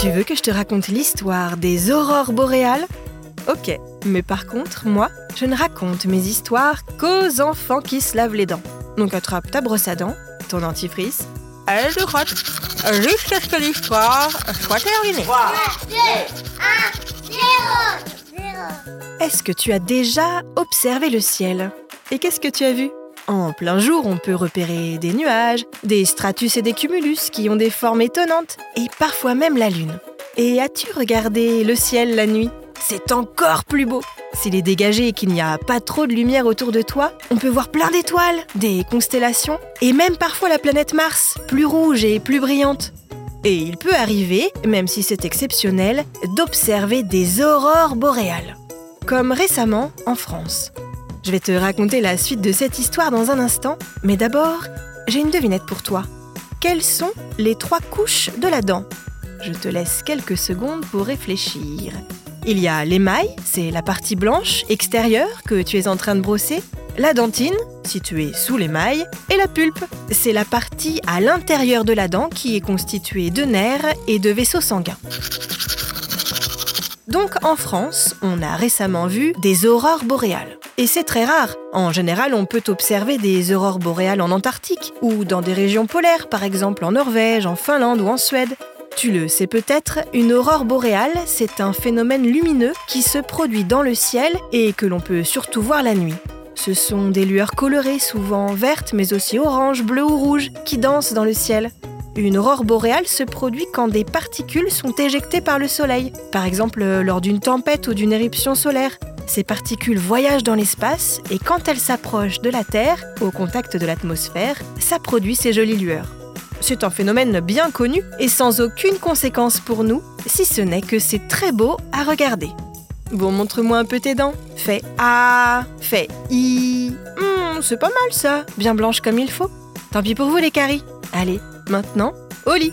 Tu veux que je te raconte l'histoire des aurores boréales? Ok, mais par contre, moi, je ne raconte mes histoires qu'aux enfants qui se lavent les dents. Donc attrape ta brosse à dents, ton dentifrice, elle te frotte, jusqu'à ce que l'histoire soit terminée. 3, 2, 1, 0, 0. Est-ce que tu as déjà observé le ciel? Et qu'est-ce que tu as vu? En plein jour, on peut repérer des nuages, des stratus et des cumulus qui ont des formes étonnantes, et parfois même la lune. Et as-tu regardé le ciel la nuit? C'est encore plus beau S'il est dégagé et qu'il n'y a pas trop de lumière autour de toi, on peut voir plein d'étoiles, des constellations, et même parfois la planète Mars, plus rouge et plus brillante. Et il peut arriver, même si c'est exceptionnel, d'observer des aurores boréales comme récemment en France. Je vais te raconter la suite de cette histoire dans un instant, mais d'abord, j'ai une devinette pour toi. Quelles sont les trois couches de la dent? Je te laisse quelques secondes pour réfléchir. Il y a l'émail, c'est la partie blanche extérieure que tu es en train de brosser, la dentine, située sous l'émail, et la pulpe, c'est la partie à l'intérieur de la dent qui est constituée de nerfs et de vaisseaux sanguins. Donc en France, on a récemment vu des aurores boréales. Et c'est très rare. En général, on peut observer des aurores boréales en Antarctique ou dans des régions polaires, par exemple en Norvège, en Finlande ou en Suède. Tu le sais peut-être, une aurore boréale, c'est un phénomène lumineux qui se produit dans le ciel et que l'on peut surtout voir la nuit. Ce sont des lueurs colorées, souvent vertes mais aussi oranges, bleues ou rouges, qui dansent dans le ciel. Une aurore boréale se produit quand des particules sont éjectées par le Soleil, par exemple lors d'une tempête ou d'une éruption solaire. Ces particules voyagent dans l'espace et quand elles s'approchent de la Terre, au contact de l'atmosphère, ça produit ces jolies lueurs. C'est un phénomène bien connu et sans aucune conséquence pour nous, si ce n'est que c'est très beau à regarder. Bon, montre-moi un peu tes dents. Fais A, fais I. Hmm, c'est pas mal ça, bien blanche comme il faut. Tant pis pour vous les caries. Allez, maintenant, au lit.